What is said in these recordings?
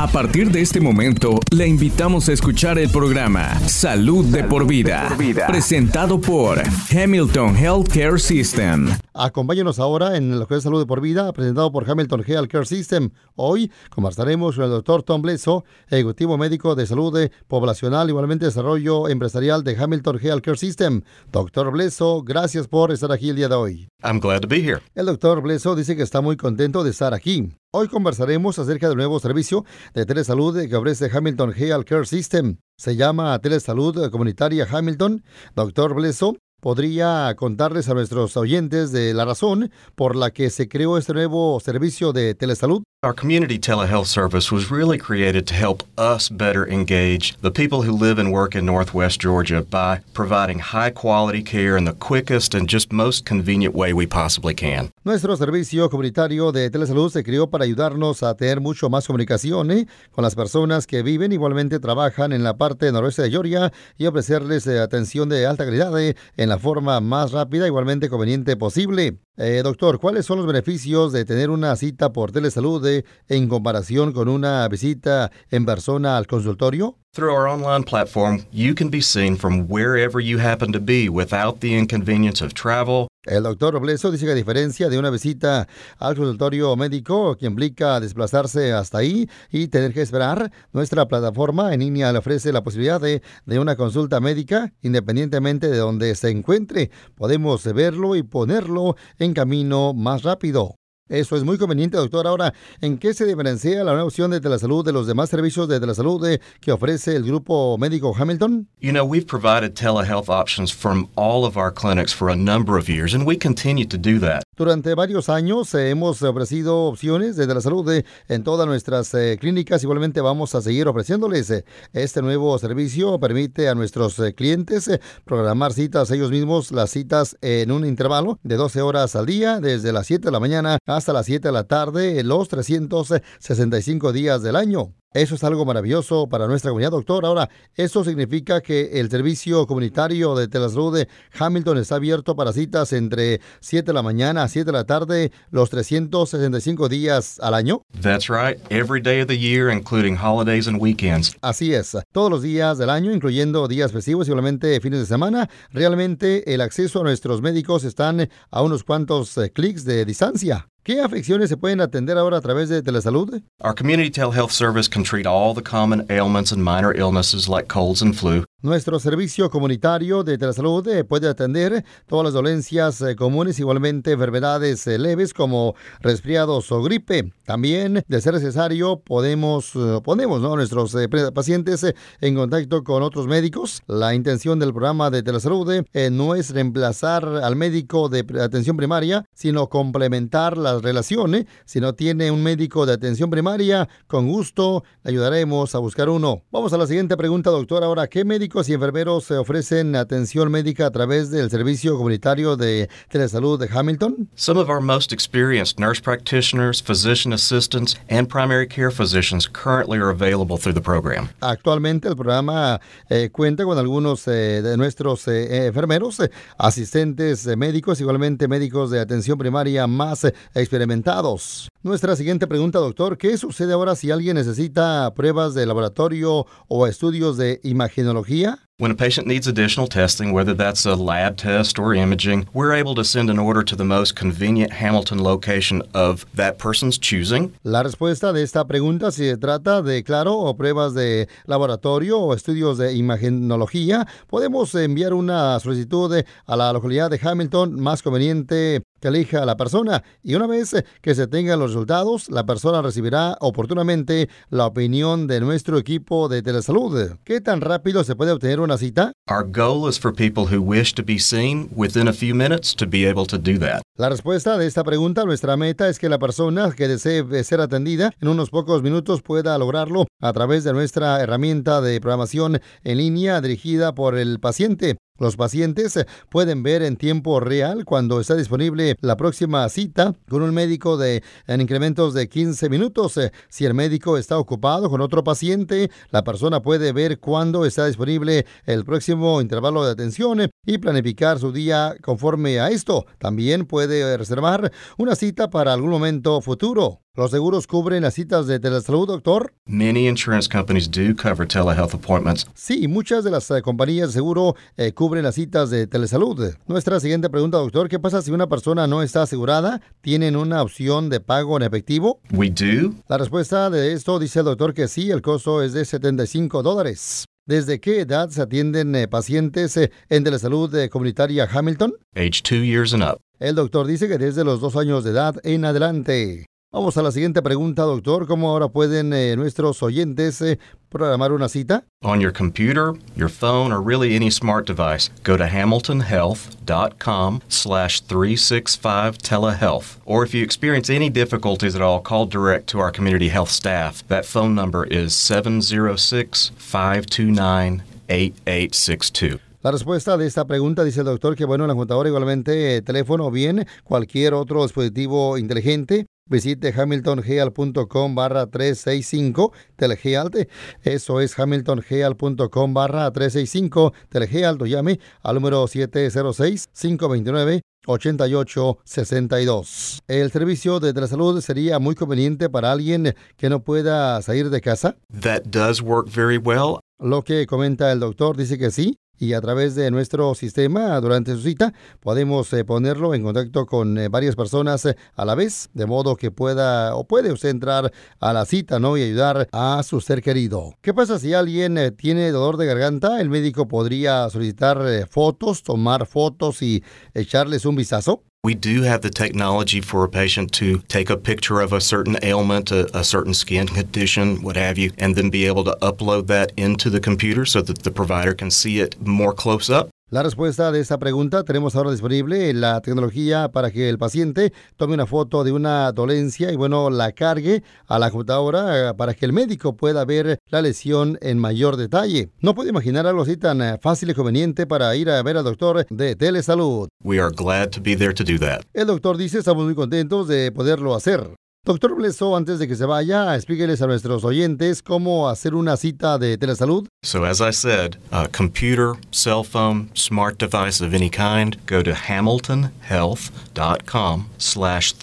A partir de este momento, le invitamos a escuchar el programa Salud, de, por vida, presentado por Hamilton Healthcare System. Acompáñenos ahora en el jueves de Salud de por vida, presentado por Hamilton Healthcare System. Hoy conversaremos con el doctor Tom Blesso, ejecutivo médico de salud poblacional, igualmente desarrollo empresarial de Hamilton Healthcare System. Doctor Blesso, gracias por estar aquí el día de hoy. I'm glad to be here. El doctor Blesso dice que está muy contento de estar aquí. Hoy conversaremos acerca del nuevo servicio de telesalud que ofrece Hamilton Health Care System. Se llama Telesalud Comunitaria Hamilton. Doctor Blesso, ¿podría contarles a nuestros oyentes de la razón por la que se creó este nuevo servicio de telesalud? Our community telehealth service was really created to help us better engage the people who live and work in Northwest Georgia by providing high quality care in the quickest and just most convenient way we possibly can. Nuestro servicio comunitario de telesalud se creó para ayudarnos a tener mucho más comunicación ¿eh? con las personas que viven igualmente trabajan en la parte noroeste de Georgia y ofrecerles eh, atención de alta calidad eh, en la forma más rápida igualmente conveniente posible. Eh, doctor, ¿cuáles son los beneficios de tener una cita por telesalud en comparación con una visita en persona al consultorio? Through our online platform, you can be seen from wherever you happen to be without the inconvenience of travel. El doctor Robleso dice que a diferencia de una visita al consultorio médico que implica desplazarse hasta ahí y tener que esperar, nuestra plataforma en línea le ofrece la posibilidad de, de una consulta médica independientemente de donde se encuentre. Podemos verlo y ponerlo en camino más rápido. Eso es muy conveniente, doctor. Ahora, ¿en qué se diferencia la nueva opción de telesalud de los demás servicios de telesalud de, que ofrece el grupo médico Hamilton? You know, we've provided telehealth options from all of our clinics for a number of years, and we continue to do that. Durante varios años eh, hemos ofrecido opciones de telesalud de, en todas nuestras eh, clínicas. Igualmente vamos a seguir ofreciéndoles. Eh, este nuevo servicio permite a nuestros eh, clientes programar citas ellos mismos, las citas en un intervalo de 12 horas al día, desde las 7 de la mañana hasta las 7 de la tarde, los 365 días del año. Eso es algo maravilloso para nuestra comunidad, doctor. Ahora, ¿eso significa que el servicio comunitario de telesalud de Hamilton está abierto para citas entre 7 de la mañana a 7 de la tarde, los 365 días al año? That's right, every day of the year, including holidays and weekends. Así es, todos los días del año, incluyendo días festivos y igualmente fines de semana. Realmente el acceso a nuestros médicos están a unos cuantos eh, clics de distancia. ¿Qué afecciones se pueden atender ahora a través de telesalud? Our community telehealth service can treat all the common ailments and minor illnesses like colds and flu. Nuestro servicio comunitario de telesalud eh, puede atender todas las dolencias eh, comunes, igualmente enfermedades eh, leves como resfriados o gripe. También, de ser necesario, podemos ponemos ¿no? nuestros pacientes en contacto con otros médicos. La intención del programa de telesalud no es reemplazar al médico de atención primaria, sino complementar la relación. ¿eh? Si no tiene un médico de atención primaria, con gusto le ayudaremos a buscar uno. Vamos a la siguiente pregunta, doctor. Ahora, ¿qué médicos y enfermeros se ofrecen atención médica a través del servicio comunitario de telesalud de Hamilton? Some of our most experienced nurse practitioners, physician assistants, and primary care physicians currently are available through the program. Actualmente el programa eh, cuenta con algunos eh, de nuestros eh, enfermeros, eh, asistentes eh, médicos, igualmente médicos de atención primaria más eh, experimentados. Nuestra siguiente pregunta, doctor, ¿qué sucede ahora si alguien necesita pruebas de laboratorio o estudios de imagenología? When a patient needs additional testing, whether that's a lab test or imaging, we're able to send an order to the most convenient Hamilton location of that person's choosing. La respuesta de esta pregunta, si se trata de, claro, o pruebas de laboratorio o estudios de imagenología, podemos enviar una solicitud a la localidad de Hamilton más conveniente que elija la persona y una vez que se tengan los resultados, la persona recibirá oportunamente la opinión de nuestro equipo de telesalud. ¿Qué tan rápido se puede obtener una cita? Our goal is for people who wish to be seen within a few minutes to be able to do that. La respuesta de esta pregunta, nuestra meta es que la persona que desee ser atendida en unos pocos minutos pueda lograrlo a través de nuestra herramienta de programación en línea dirigida por el paciente. Los pacientes pueden ver en tiempo real cuando está disponible la próxima cita con un médico en incrementos de 15 minutos. Si el médico está ocupado con otro paciente, la persona puede ver cuándo está disponible el próximo intervalo de atención y planificar su día conforme a esto. También puede reservar una cita para algún momento futuro. ¿Los seguros cubren las citas de telesalud, doctor? Many insurance companies do cover telehealth appointments. Sí, muchas de las eh, compañías de seguro eh, cubren las citas de telesalud. Nuestra siguiente pregunta, doctor, ¿qué pasa si una persona no está asegurada? ¿Tienen una opción de pago en efectivo? We do. La respuesta de esto dice el doctor que sí, el costo es de 75 dólares. ¿Desde qué edad se atienden eh, pacientes eh, en Telesalud eh, Comunitaria Hamilton? Age two years and up. El doctor dice que desde los dos años de edad en adelante. Vamos a la siguiente pregunta, doctor. ¿Cómo ahora pueden eh, nuestros oyentes eh, programar una cita? On your computer, your phone, or really any smart device, go to hamiltonhealth.com slash 365 telehealth. Or if you experience any difficulties at all, call direct to our community health staff. That phone number is 706 529 8862. La respuesta de esta pregunta dice el doctor que, bueno, la computadora igualmente eh, teléfono o bien cualquier otro dispositivo inteligente. Visite hamiltongeal.com barra 365 telegealt. Eso es hamiltongeal.com barra 365 telegealt. O llame al número 706-529. 8862. ¿El servicio de telesalud sería muy conveniente para alguien que no pueda salir de casa? That does work very well. Lo que comenta el doctor dice que sí, y a través de nuestro sistema durante su cita podemos eh, ponerlo en contacto con eh, varias personas eh, a la vez, de modo que pueda o puede usted entrar a la cita ¿no? y ayudar a su ser querido. ¿Qué pasa si alguien tiene dolor de garganta? El médico podría solicitar fotos, tomar fotos y echarles un vistazo. We do have the technology for a patient to take a picture of a certain ailment, a, a certain skin condition, what have you, and then be able to upload that into the computer so that the provider can see it more close up. La respuesta de esta pregunta tenemos ahora disponible la tecnología para que el paciente tome una foto de una dolencia y bueno, la cargue a la computadora eh, para que el médico pueda ver la lesión en mayor detalle. No puede imaginar algo así tan eh, fácil y conveniente para ir a ver al doctor de telesalud. We are glad to be there to do that. El doctor dice, estamos muy contentos de poderlo hacer. Doctor Blesso, antes de que se vaya, explíqueles a nuestros oyentes cómo hacer una cita de telesalud. So, as I said, a computer, cell phone, smart device of any kind, go to hamiltonhealth.com slash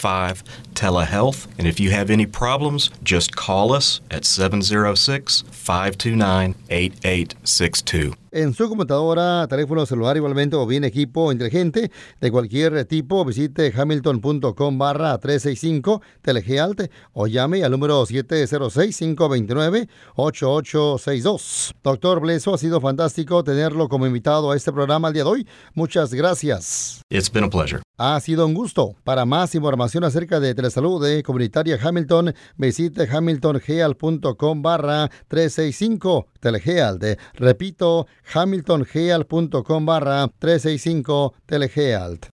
365 telehealth. And if you have any problems, just call us at 706 529 8862. En su computadora, teléfono celular igualmente o bien equipo inteligente de cualquier tipo, visite hamilton.com barra 365 telegealt o llame al número 706-529-8862. Doctor Bleso, ha sido fantástico tenerlo como invitado a este programa el día de hoy. Muchas gracias. It's been a pleasure. Ha sido un gusto. Para más información acerca de telesalud Comunitaria Hamilton, visite hamiltongeal.com barra 365 telegealt. Repito, hamiltongeal.com barra 365 telegealt.